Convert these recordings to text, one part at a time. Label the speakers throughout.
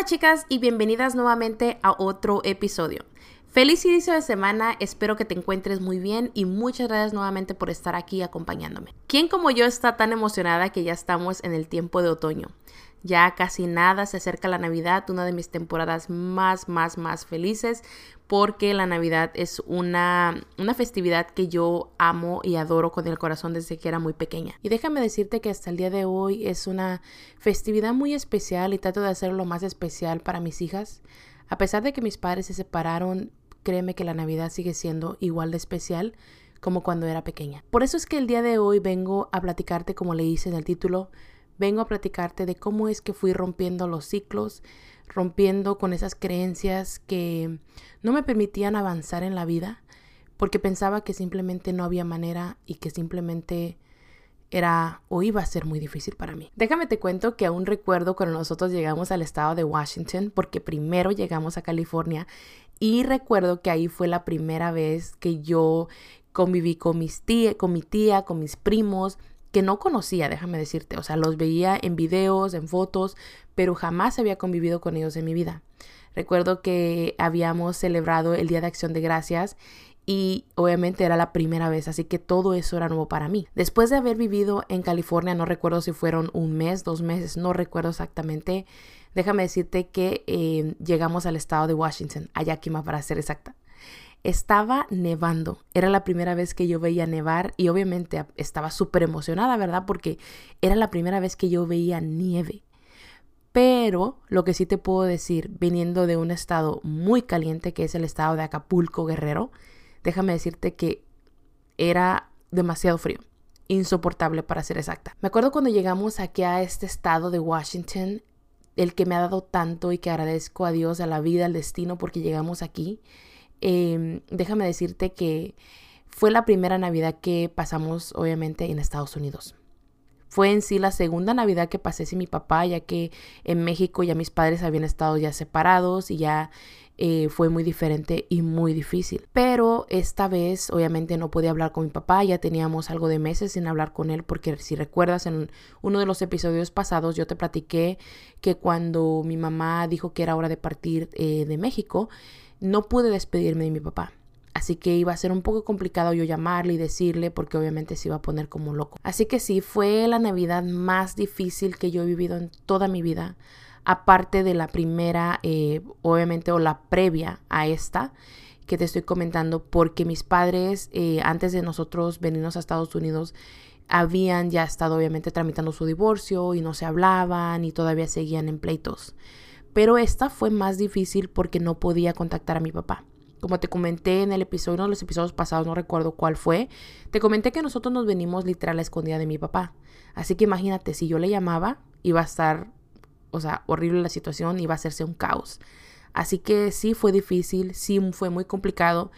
Speaker 1: Hola chicas y bienvenidas nuevamente a otro episodio. Feliz inicio de semana, espero que te encuentres muy bien y muchas gracias nuevamente por estar aquí acompañándome. ¿Quién como yo está tan emocionada que ya estamos en el tiempo de otoño? Ya casi nada se acerca la Navidad, una de mis temporadas más, más, más felices, porque la Navidad es una, una festividad que yo amo y adoro con el corazón desde que era muy pequeña. Y déjame decirte que hasta el día de hoy es una festividad muy especial y trato de hacerlo lo más especial para mis hijas. A pesar de que mis padres se separaron, créeme que la Navidad sigue siendo igual de especial como cuando era pequeña. Por eso es que el día de hoy vengo a platicarte, como le hice en el título, vengo a platicarte de cómo es que fui rompiendo los ciclos, rompiendo con esas creencias que no me permitían avanzar en la vida, porque pensaba que simplemente no había manera y que simplemente era o iba a ser muy difícil para mí. Déjame te cuento que aún recuerdo cuando nosotros llegamos al estado de Washington, porque primero llegamos a California y recuerdo que ahí fue la primera vez que yo conviví con, mis tía, con mi tía, con mis primos, que no conocía, déjame decirte, o sea, los veía en videos, en fotos, pero jamás había convivido con ellos en mi vida. Recuerdo que habíamos celebrado el Día de Acción de Gracias y obviamente era la primera vez, así que todo eso era nuevo para mí. Después de haber vivido en California, no recuerdo si fueron un mes, dos meses, no recuerdo exactamente, déjame decirte que eh, llegamos al estado de Washington, Ayakima para ser exacta. Estaba nevando. Era la primera vez que yo veía nevar y obviamente estaba súper emocionada, ¿verdad? Porque era la primera vez que yo veía nieve. Pero lo que sí te puedo decir, viniendo de un estado muy caliente, que es el estado de Acapulco, Guerrero, déjame decirte que era demasiado frío, insoportable para ser exacta. Me acuerdo cuando llegamos aquí a este estado de Washington, el que me ha dado tanto y que agradezco a Dios, a la vida, al destino, porque llegamos aquí. Em, déjame decirte que fue la primera Navidad que pasamos, obviamente, en Estados Unidos. Fue en sí la segunda Navidad que pasé sin mi papá, ya que en México ya mis padres habían estado ya separados y ya eh, fue muy diferente y muy difícil. Pero esta vez obviamente no podía hablar con mi papá, ya teníamos algo de meses sin hablar con él porque si recuerdas en uno de los episodios pasados yo te platiqué que cuando mi mamá dijo que era hora de partir eh, de México, no pude despedirme de mi papá. Así que iba a ser un poco complicado yo llamarle y decirle porque obviamente se iba a poner como loco. Así que sí, fue la Navidad más difícil que yo he vivido en toda mi vida. Aparte de la primera, eh, obviamente, o la previa a esta que te estoy comentando, porque mis padres, eh, antes de nosotros venirnos a Estados Unidos, habían ya estado obviamente tramitando su divorcio y no se hablaban y todavía seguían en pleitos. Pero esta fue más difícil porque no podía contactar a mi papá. Como te comenté en el episodio, uno de los episodios pasados, no recuerdo cuál fue, te comenté que nosotros nos venimos literal a la escondida de mi papá. Así que imagínate, si yo le llamaba, iba a estar, o sea, horrible la situación, iba a hacerse un caos. Así que sí fue difícil, sí fue muy complicado,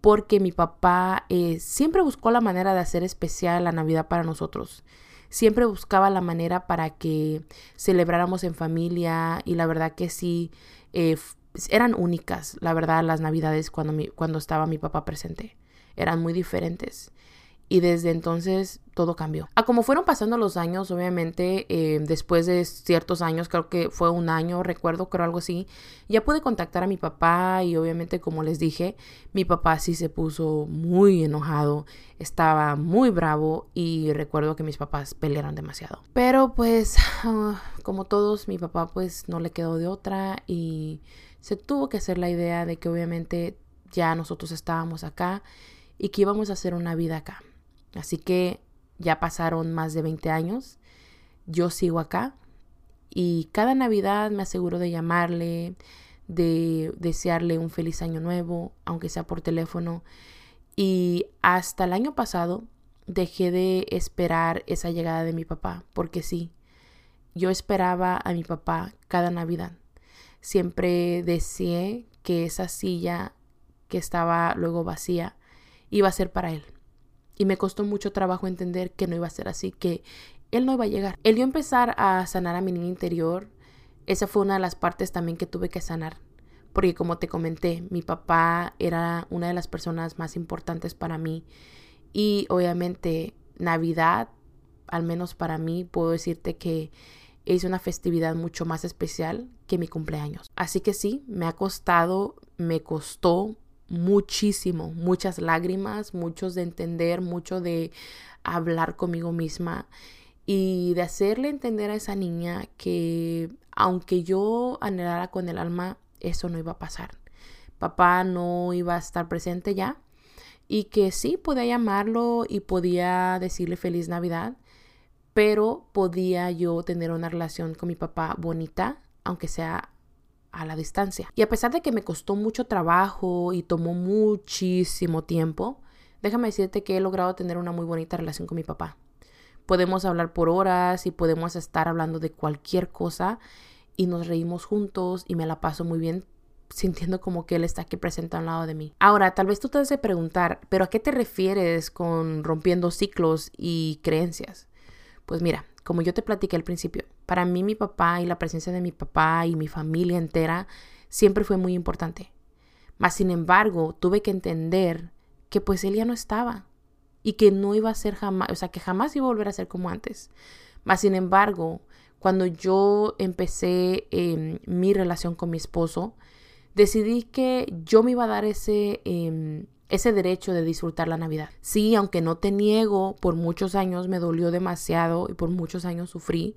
Speaker 1: porque mi papá eh, siempre buscó la manera de hacer especial la Navidad para nosotros siempre buscaba la manera para que celebráramos en familia y la verdad que sí, eh, eran únicas, la verdad, las navidades cuando, mi, cuando estaba mi papá presente. Eran muy diferentes y desde entonces todo cambió. A como fueron pasando los años, obviamente, eh, después de ciertos años, creo que fue un año, recuerdo, creo algo así, ya pude contactar a mi papá y obviamente, como les dije, mi papá sí se puso muy enojado, estaba muy bravo y recuerdo que mis papás pelearon demasiado. Pero pues, ah, como todos, mi papá pues no le quedó de otra y se tuvo que hacer la idea de que obviamente ya nosotros estábamos acá y que íbamos a hacer una vida acá. Así que ya pasaron más de 20 años, yo sigo acá y cada Navidad me aseguro de llamarle, de desearle un feliz año nuevo, aunque sea por teléfono. Y hasta el año pasado dejé de esperar esa llegada de mi papá, porque sí, yo esperaba a mi papá cada Navidad. Siempre deseé que esa silla que estaba luego vacía iba a ser para él. Y me costó mucho trabajo entender que no iba a ser así, que él no iba a llegar. El yo empezar a sanar a mi niña interior, esa fue una de las partes también que tuve que sanar. Porque como te comenté, mi papá era una de las personas más importantes para mí. Y obviamente Navidad, al menos para mí, puedo decirte que es una festividad mucho más especial que mi cumpleaños. Así que sí, me ha costado, me costó muchísimo, muchas lágrimas, muchos de entender, mucho de hablar conmigo misma y de hacerle entender a esa niña que aunque yo anhelara con el alma, eso no iba a pasar. Papá no iba a estar presente ya y que sí podía llamarlo y podía decirle feliz Navidad, pero podía yo tener una relación con mi papá bonita, aunque sea a la distancia. Y a pesar de que me costó mucho trabajo y tomó muchísimo tiempo, déjame decirte que he logrado tener una muy bonita relación con mi papá. Podemos hablar por horas y podemos estar hablando de cualquier cosa y nos reímos juntos y me la paso muy bien sintiendo como que él está aquí presente al lado de mí. Ahora, tal vez tú te has de preguntar, pero ¿a qué te refieres con rompiendo ciclos y creencias? Pues mira, como yo te platiqué al principio, para mí mi papá y la presencia de mi papá y mi familia entera siempre fue muy importante. Mas sin embargo, tuve que entender que pues él ya no estaba y que no iba a ser jamás, o sea, que jamás iba a volver a ser como antes. Mas sin embargo, cuando yo empecé em, mi relación con mi esposo, decidí que yo me iba a dar ese, em, ese derecho de disfrutar la Navidad. Sí, aunque no te niego, por muchos años me dolió demasiado y por muchos años sufrí.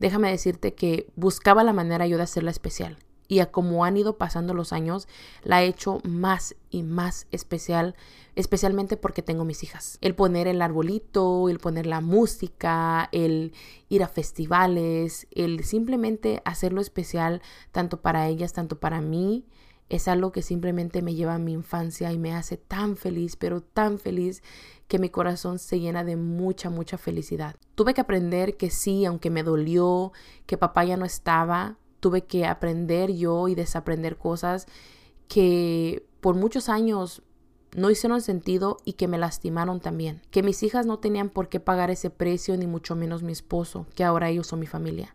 Speaker 1: Déjame decirte que buscaba la manera yo de hacerla especial. Y a como han ido pasando los años, la he hecho más y más especial, especialmente porque tengo mis hijas. El poner el arbolito, el poner la música, el ir a festivales, el simplemente hacerlo especial tanto para ellas, tanto para mí, es algo que simplemente me lleva a mi infancia y me hace tan feliz, pero tan feliz que mi corazón se llena de mucha, mucha felicidad. Tuve que aprender que sí, aunque me dolió, que papá ya no estaba, tuve que aprender yo y desaprender cosas que por muchos años no hicieron sentido y que me lastimaron también. Que mis hijas no tenían por qué pagar ese precio, ni mucho menos mi esposo, que ahora ellos son mi familia.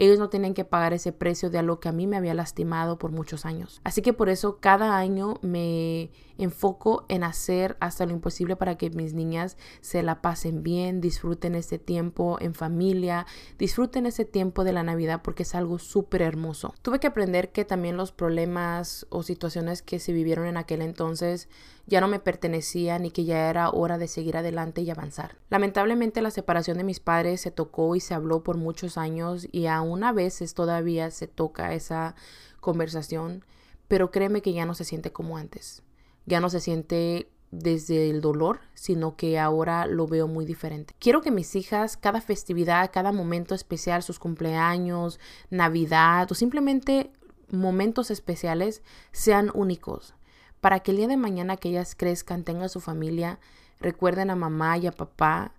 Speaker 1: Ellos no tenían que pagar ese precio de algo que a mí me había lastimado por muchos años. Así que por eso cada año me enfoco en hacer hasta lo imposible para que mis niñas se la pasen bien, disfruten este tiempo en familia, disfruten ese tiempo de la Navidad porque es algo súper hermoso. Tuve que aprender que también los problemas o situaciones que se vivieron en aquel entonces ya no me pertenecían y que ya era hora de seguir adelante y avanzar. Lamentablemente la separación de mis padres se tocó y se habló por muchos años y aún a veces todavía se toca esa conversación, pero créeme que ya no se siente como antes ya no se siente desde el dolor, sino que ahora lo veo muy diferente. Quiero que mis hijas, cada festividad, cada momento especial, sus cumpleaños, Navidad o simplemente momentos especiales sean únicos, para que el día de mañana que ellas crezcan, tengan su familia, recuerden a mamá y a papá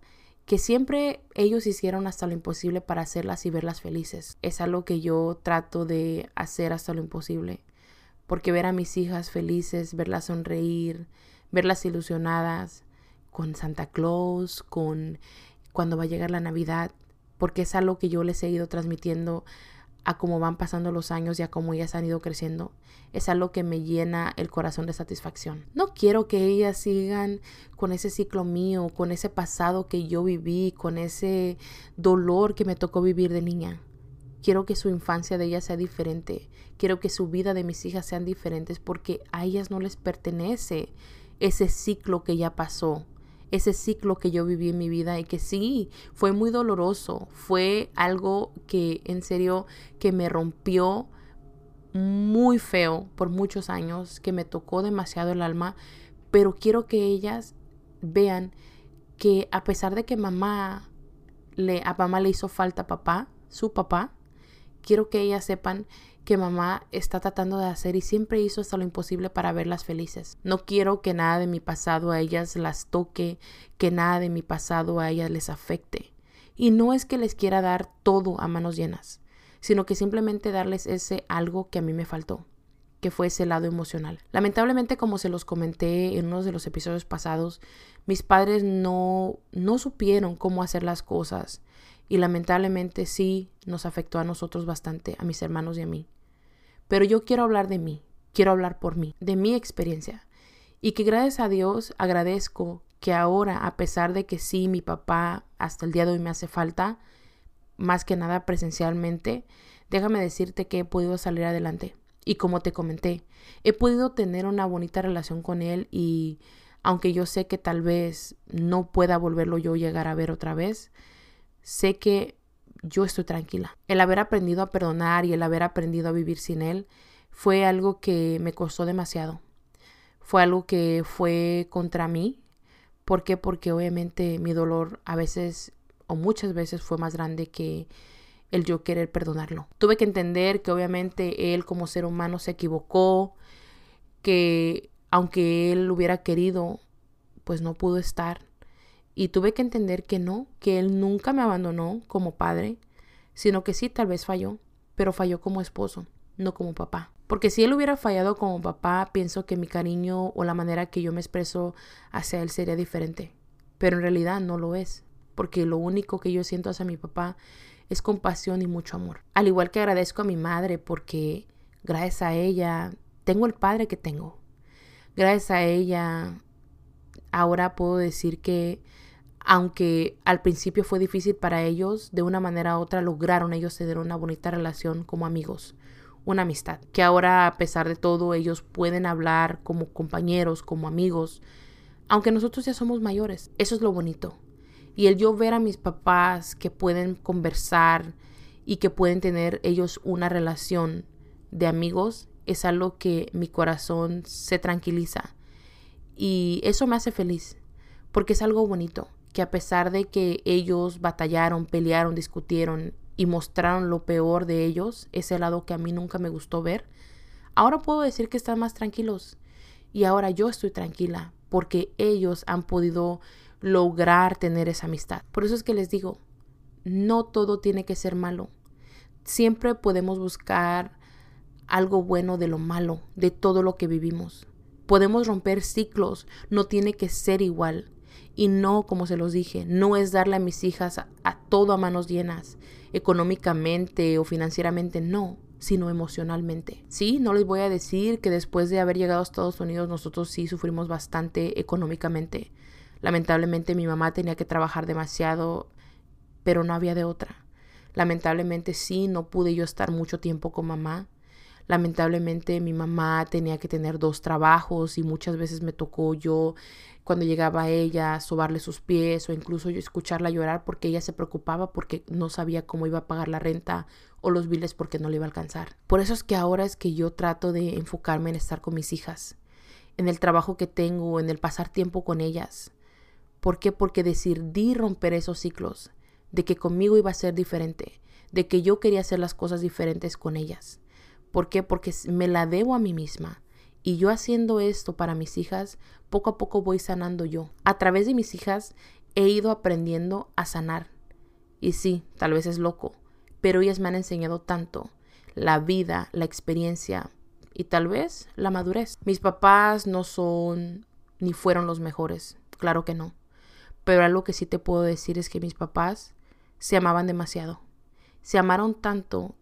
Speaker 1: que siempre ellos hicieron hasta lo imposible para hacerlas y verlas felices. Es algo que yo trato de hacer hasta lo imposible porque ver a mis hijas felices, verlas sonreír, verlas ilusionadas con Santa Claus, con cuando va a llegar la Navidad, porque es algo que yo les he ido transmitiendo a cómo van pasando los años y a cómo ellas han ido creciendo, es algo que me llena el corazón de satisfacción. No quiero que ellas sigan con ese ciclo mío, con ese pasado que yo viví, con ese dolor que me tocó vivir de niña. Quiero que su infancia de ellas sea diferente. Quiero que su vida de mis hijas sean diferentes porque a ellas no les pertenece ese ciclo que ya pasó, ese ciclo que yo viví en mi vida y que sí, fue muy doloroso, fue algo que en serio que me rompió muy feo por muchos años, que me tocó demasiado el alma, pero quiero que ellas vean que a pesar de que mamá le a mamá le hizo falta papá, su papá, quiero que ellas sepan que mamá está tratando de hacer y siempre hizo hasta lo imposible para verlas felices. No quiero que nada de mi pasado a ellas las toque, que nada de mi pasado a ellas les afecte. Y no es que les quiera dar todo a manos llenas, sino que simplemente darles ese algo que a mí me faltó, que fue ese lado emocional. Lamentablemente, como se los comenté en uno de los episodios pasados, mis padres no, no supieron cómo hacer las cosas y lamentablemente sí nos afectó a nosotros bastante, a mis hermanos y a mí. Pero yo quiero hablar de mí, quiero hablar por mí, de mi experiencia. Y que gracias a Dios agradezco que ahora, a pesar de que sí, mi papá hasta el día de hoy me hace falta, más que nada presencialmente, déjame decirte que he podido salir adelante. Y como te comenté, he podido tener una bonita relación con él y aunque yo sé que tal vez no pueda volverlo yo llegar a ver otra vez, sé que yo estoy tranquila. El haber aprendido a perdonar y el haber aprendido a vivir sin él fue algo que me costó demasiado. Fue algo que fue contra mí. ¿Por qué? Porque obviamente mi dolor a veces o muchas veces fue más grande que el yo querer perdonarlo. Tuve que entender que obviamente él como ser humano se equivocó, que aunque él hubiera querido, pues no pudo estar. Y tuve que entender que no, que él nunca me abandonó como padre, sino que sí, tal vez falló, pero falló como esposo, no como papá. Porque si él hubiera fallado como papá, pienso que mi cariño o la manera que yo me expreso hacia él sería diferente. Pero en realidad no lo es, porque lo único que yo siento hacia mi papá es compasión y mucho amor. Al igual que agradezco a mi madre porque gracias a ella tengo el padre que tengo. Gracias a ella ahora puedo decir que aunque al principio fue difícil para ellos, de una manera u otra lograron ellos tener una bonita relación como amigos, una amistad, que ahora a pesar de todo ellos pueden hablar como compañeros, como amigos, aunque nosotros ya somos mayores. Eso es lo bonito. Y el yo ver a mis papás que pueden conversar y que pueden tener ellos una relación de amigos es algo que mi corazón se tranquiliza. Y eso me hace feliz, porque es algo bonito, que a pesar de que ellos batallaron, pelearon, discutieron y mostraron lo peor de ellos, ese lado que a mí nunca me gustó ver, ahora puedo decir que están más tranquilos. Y ahora yo estoy tranquila, porque ellos han podido lograr tener esa amistad. Por eso es que les digo, no todo tiene que ser malo. Siempre podemos buscar algo bueno de lo malo, de todo lo que vivimos. Podemos romper ciclos, no tiene que ser igual. Y no, como se los dije, no es darle a mis hijas a, todo a manos llenas, económicamente o financieramente, no, sino emocionalmente. Sí, no les voy a decir que después de haber llegado a Estados Unidos nosotros sí sufrimos bastante económicamente. Lamentablemente mi mamá tenía que trabajar demasiado, pero no había de otra. Lamentablemente sí, no pude yo estar mucho tiempo con mamá. Lamentablemente mi mamá tenía que tener dos trabajos y muchas veces me tocó yo cuando llegaba a ella sobarle sus pies o incluso yo escucharla llorar porque ella se preocupaba porque no sabía cómo iba a pagar la renta o los biles porque no le iba a alcanzar. Por eso es que ahora es que yo trato de enfocarme en estar con mis hijas, en el trabajo que tengo, en el pasar tiempo con ellas. ¿Por qué? Porque decidí romper esos ciclos, de que conmigo iba a ser diferente, de que yo quería hacer las cosas diferentes con ellas. ¿Por qué? Porque me la debo a mí misma. Y yo haciendo esto para mis hijas, poco a poco voy sanando yo. A través de mis hijas he ido aprendiendo a sanar. Y sí, tal vez es loco, pero ellas me han enseñado tanto. La vida, la experiencia y tal vez la madurez. Mis papás no son ni fueron los mejores, claro que no. Pero algo que sí te puedo decir es que mis papás se amaban demasiado. Se amaron tanto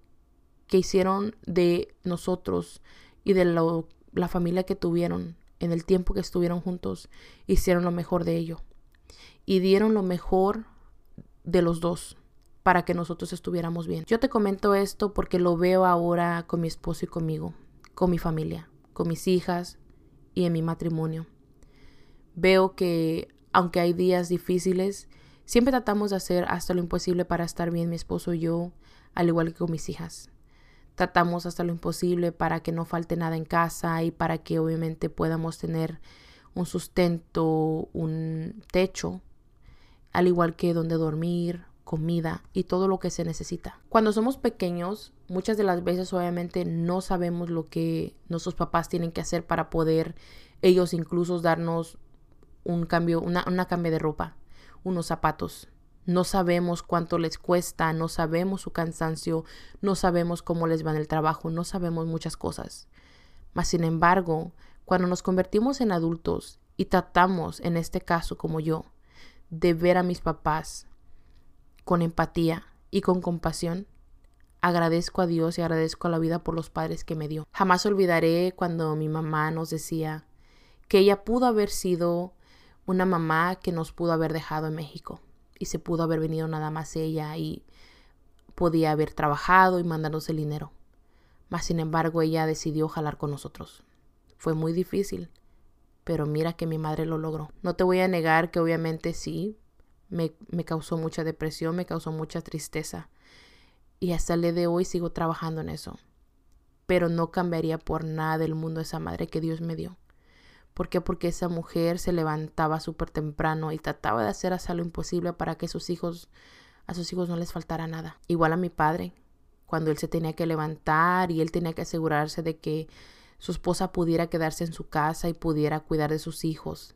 Speaker 1: que hicieron de nosotros y de la familia que tuvieron en el tiempo que estuvieron juntos, hicieron lo mejor de ello. Y dieron lo mejor de los dos para que nosotros estuviéramos bien. Yo te comento esto porque lo veo ahora con mi esposo y conmigo, con mi familia, con mis hijas y en mi matrimonio. Veo que aunque hay días difíciles, siempre tratamos de hacer hasta lo imposible para estar bien mi esposo y yo, al igual que con mis hijas. Tratamos hasta lo imposible para que no falte nada en casa y para que obviamente podamos tener un sustento, un techo, al igual que donde dormir, comida y todo lo que se necesita. Cuando somos pequeños, muchas de las veces obviamente no sabemos lo que nuestros papás tienen que hacer para poder ellos incluso darnos un cambio, una, una cambio de ropa, unos zapatos. No sabemos cuánto les cuesta, no sabemos su cansancio, no sabemos cómo les va en el trabajo, no sabemos muchas cosas. Mas, sin embargo, cuando nos convertimos en adultos y tratamos, en este caso como yo, de ver a mis papás con empatía y con compasión, agradezco a Dios y agradezco a la vida por los padres que me dio. Jamás olvidaré cuando mi mamá nos decía que ella pudo haber sido una mamá que nos pudo haber dejado en México y se pudo haber venido nada más ella y podía haber trabajado y mandarnos el dinero. Mas sin embargo ella decidió jalar con nosotros. Fue muy difícil, pero mira que mi madre lo logró. No te voy a negar que obviamente sí, me, me causó mucha depresión, me causó mucha tristeza. Y hasta el día de hoy sigo trabajando en eso. Pero no cambiaría por nada del mundo esa madre que Dios me dio. ¿Por qué? Porque esa mujer se levantaba súper temprano y trataba de hacer hasta lo imposible para que sus hijos, a sus hijos no les faltara nada. Igual a mi padre, cuando él se tenía que levantar y él tenía que asegurarse de que su esposa pudiera quedarse en su casa y pudiera cuidar de sus hijos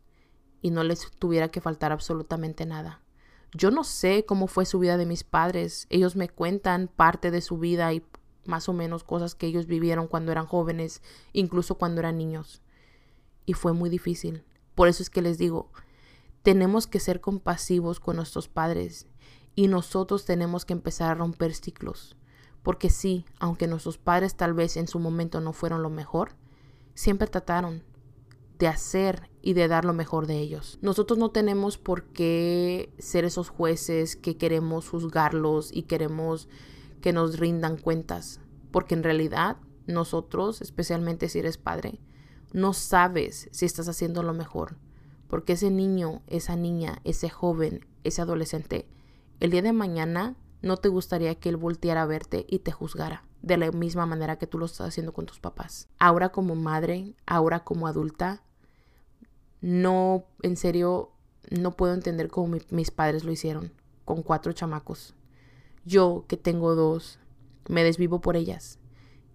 Speaker 1: y no les tuviera que faltar absolutamente nada. Yo no sé cómo fue su vida de mis padres. Ellos me cuentan parte de su vida y más o menos cosas que ellos vivieron cuando eran jóvenes, incluso cuando eran niños y fue muy difícil. Por eso es que les digo, tenemos que ser compasivos con nuestros padres y nosotros tenemos que empezar a romper ciclos. Porque sí, aunque nuestros padres tal vez en su momento no fueron lo mejor, siempre trataron de hacer y de dar lo mejor de ellos. Nosotros no tenemos por qué ser esos jueces que queremos juzgarlos y queremos que nos rindan cuentas, porque en realidad nosotros, especialmente si eres padre, no sabes si estás haciendo lo mejor, porque ese niño, esa niña, ese joven, ese adolescente, el día de mañana no te gustaría que él volteara a verte y te juzgara de la misma manera que tú lo estás haciendo con tus papás. Ahora como madre, ahora como adulta, no, en serio, no puedo entender cómo mis padres lo hicieron con cuatro chamacos. Yo, que tengo dos, me desvivo por ellas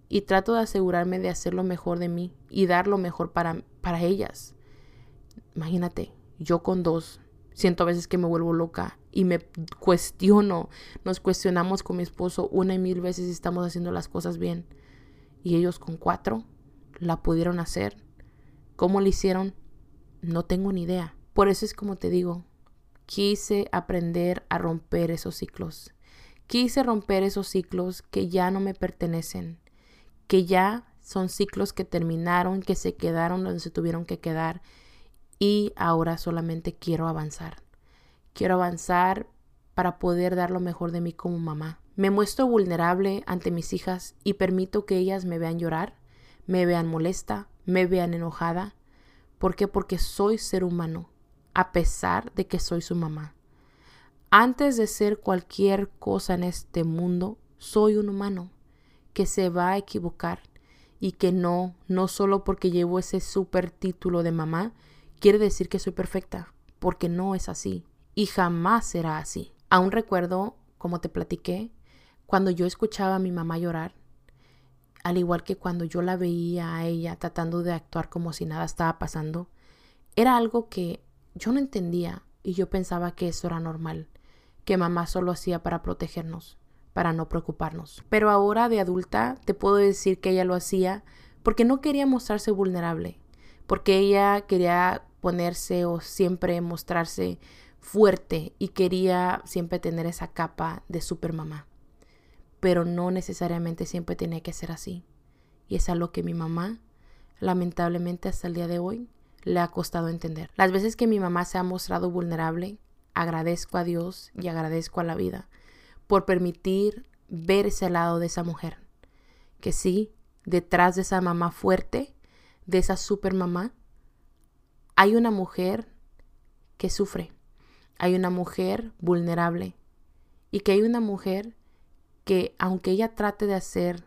Speaker 1: y trato de asegurarme de hacer lo mejor de mí y dar lo mejor para, para ellas. Imagínate, yo con dos, siento a veces que me vuelvo loca y me cuestiono, nos cuestionamos con mi esposo una y mil veces si estamos haciendo las cosas bien. Y ellos con cuatro la pudieron hacer. ¿Cómo lo hicieron? No tengo ni idea. Por eso es como te digo, quise aprender a romper esos ciclos. Quise romper esos ciclos que ya no me pertenecen que ya son ciclos que terminaron, que se quedaron donde se tuvieron que quedar y ahora solamente quiero avanzar. Quiero avanzar para poder dar lo mejor de mí como mamá. Me muestro vulnerable ante mis hijas y permito que ellas me vean llorar, me vean molesta, me vean enojada. ¿Por qué? Porque soy ser humano, a pesar de que soy su mamá. Antes de ser cualquier cosa en este mundo, soy un humano que se va a equivocar y que no, no solo porque llevo ese super título de mamá, quiere decir que soy perfecta, porque no es así y jamás será así. Aún recuerdo, como te platiqué, cuando yo escuchaba a mi mamá llorar, al igual que cuando yo la veía a ella tratando de actuar como si nada estaba pasando, era algo que yo no entendía y yo pensaba que eso era normal, que mamá solo hacía para protegernos para no preocuparnos. Pero ahora de adulta te puedo decir que ella lo hacía porque no quería mostrarse vulnerable, porque ella quería ponerse o siempre mostrarse fuerte y quería siempre tener esa capa de supermamá. Pero no necesariamente siempre tenía que ser así. Y es algo que mi mamá, lamentablemente hasta el día de hoy, le ha costado entender. Las veces que mi mamá se ha mostrado vulnerable, agradezco a Dios y agradezco a la vida por permitir ver ese lado de esa mujer. Que sí, detrás de esa mamá fuerte, de esa super mamá, hay una mujer que sufre, hay una mujer vulnerable y que hay una mujer que aunque ella trate de hacer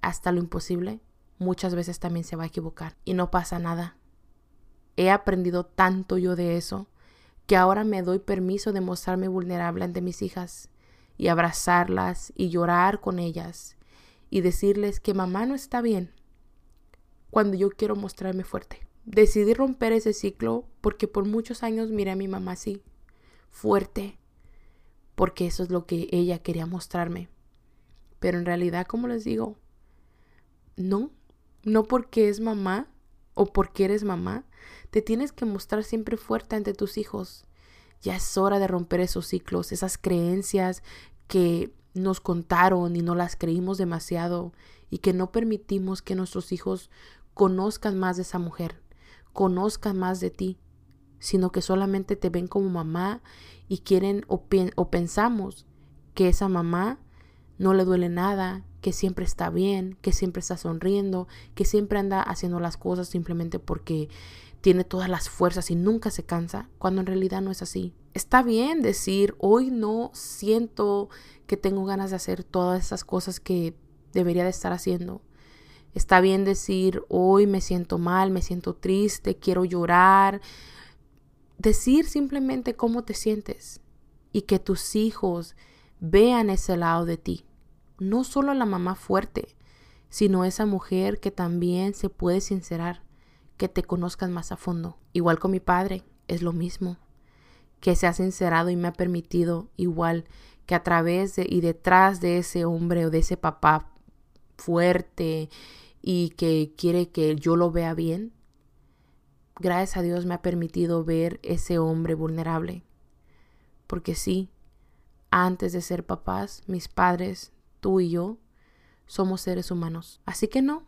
Speaker 1: hasta lo imposible, muchas veces también se va a equivocar y no pasa nada. He aprendido tanto yo de eso que ahora me doy permiso de mostrarme vulnerable ante mis hijas y abrazarlas y llorar con ellas y decirles que mamá no está bien cuando yo quiero mostrarme fuerte. Decidí romper ese ciclo porque por muchos años miré a mi mamá así, fuerte, porque eso es lo que ella quería mostrarme. Pero en realidad, como les digo, no, no porque es mamá o porque eres mamá, te tienes que mostrar siempre fuerte ante tus hijos. Ya es hora de romper esos ciclos, esas creencias que nos contaron y no las creímos demasiado y que no permitimos que nuestros hijos conozcan más de esa mujer, conozcan más de ti, sino que solamente te ven como mamá y quieren o, o pensamos que esa mamá no le duele nada, que siempre está bien, que siempre está sonriendo, que siempre anda haciendo las cosas simplemente porque tiene todas las fuerzas y nunca se cansa, cuando en realidad no es así. Está bien decir, hoy no siento que tengo ganas de hacer todas esas cosas que debería de estar haciendo. Está bien decir, hoy me siento mal, me siento triste, quiero llorar. Decir simplemente cómo te sientes y que tus hijos vean ese lado de ti. No solo la mamá fuerte, sino esa mujer que también se puede sincerar, que te conozcan más a fondo. Igual con mi padre, es lo mismo, que se ha sincerado y me ha permitido igual que a través de y detrás de ese hombre o de ese papá fuerte y que quiere que yo lo vea bien, gracias a Dios me ha permitido ver ese hombre vulnerable. Porque sí, antes de ser papás, mis padres, tú y yo, somos seres humanos. Así que no,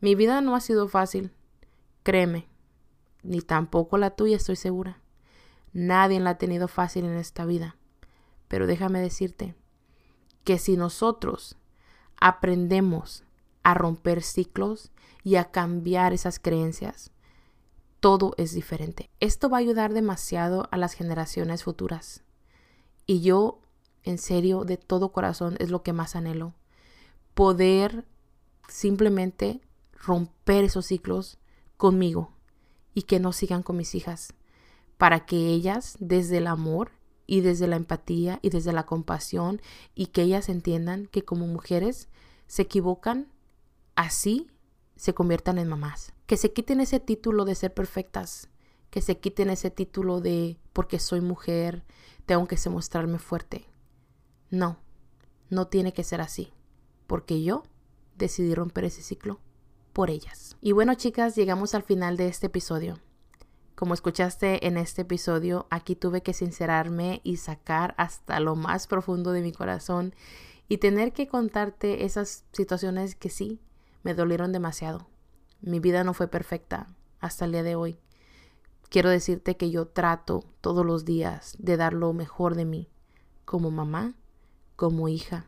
Speaker 1: mi vida no ha sido fácil, créeme, ni tampoco la tuya estoy segura. Nadie la ha tenido fácil en esta vida. Pero déjame decirte que si nosotros aprendemos a romper ciclos y a cambiar esas creencias, todo es diferente. Esto va a ayudar demasiado a las generaciones futuras. Y yo, en serio, de todo corazón, es lo que más anhelo. Poder simplemente romper esos ciclos conmigo y que no sigan con mis hijas, para que ellas, desde el amor y desde la empatía y desde la compasión, y que ellas entiendan que como mujeres se equivocan así se conviertan en mamás. Que se quiten ese título de ser perfectas, que se quiten ese título de porque soy mujer, tengo que mostrarme fuerte. No, no tiene que ser así, porque yo decidí romper ese ciclo por ellas. Y bueno, chicas, llegamos al final de este episodio. Como escuchaste en este episodio, aquí tuve que sincerarme y sacar hasta lo más profundo de mi corazón y tener que contarte esas situaciones que sí, me dolieron demasiado. Mi vida no fue perfecta hasta el día de hoy. Quiero decirte que yo trato todos los días de dar lo mejor de mí, como mamá, como hija,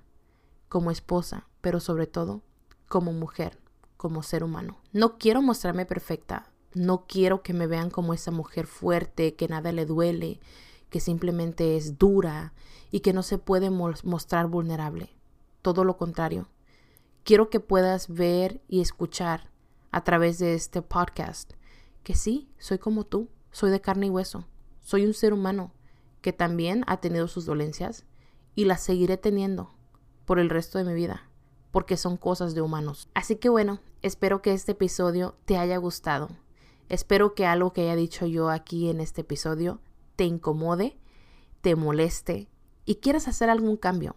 Speaker 1: como esposa, pero sobre todo como mujer, como ser humano. No quiero mostrarme perfecta, no quiero que me vean como esa mujer fuerte, que nada le duele, que simplemente es dura y que no se puede mostrar vulnerable. Todo lo contrario, quiero que puedas ver y escuchar a través de este podcast que sí, soy como tú, soy de carne y hueso, soy un ser humano que también ha tenido sus dolencias y las seguiré teniendo por el resto de mi vida, porque son cosas de humanos. Así que bueno, espero que este episodio te haya gustado. Espero que algo que haya dicho yo aquí en este episodio te incomode, te moleste y quieras hacer algún cambio.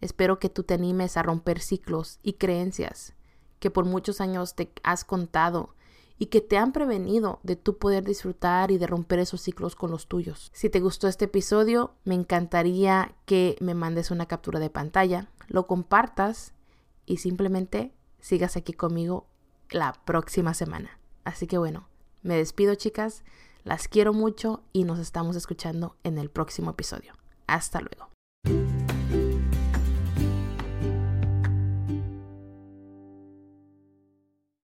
Speaker 1: Espero que tú te animes a romper ciclos y creencias que por muchos años te has contado y que te han prevenido de tu poder disfrutar y de romper esos ciclos con los tuyos. Si te gustó este episodio, me encantaría que me mandes una captura de pantalla, lo compartas y simplemente sigas aquí conmigo la próxima semana. Así que bueno, me despido chicas, las quiero mucho y nos estamos escuchando en el próximo episodio. Hasta luego.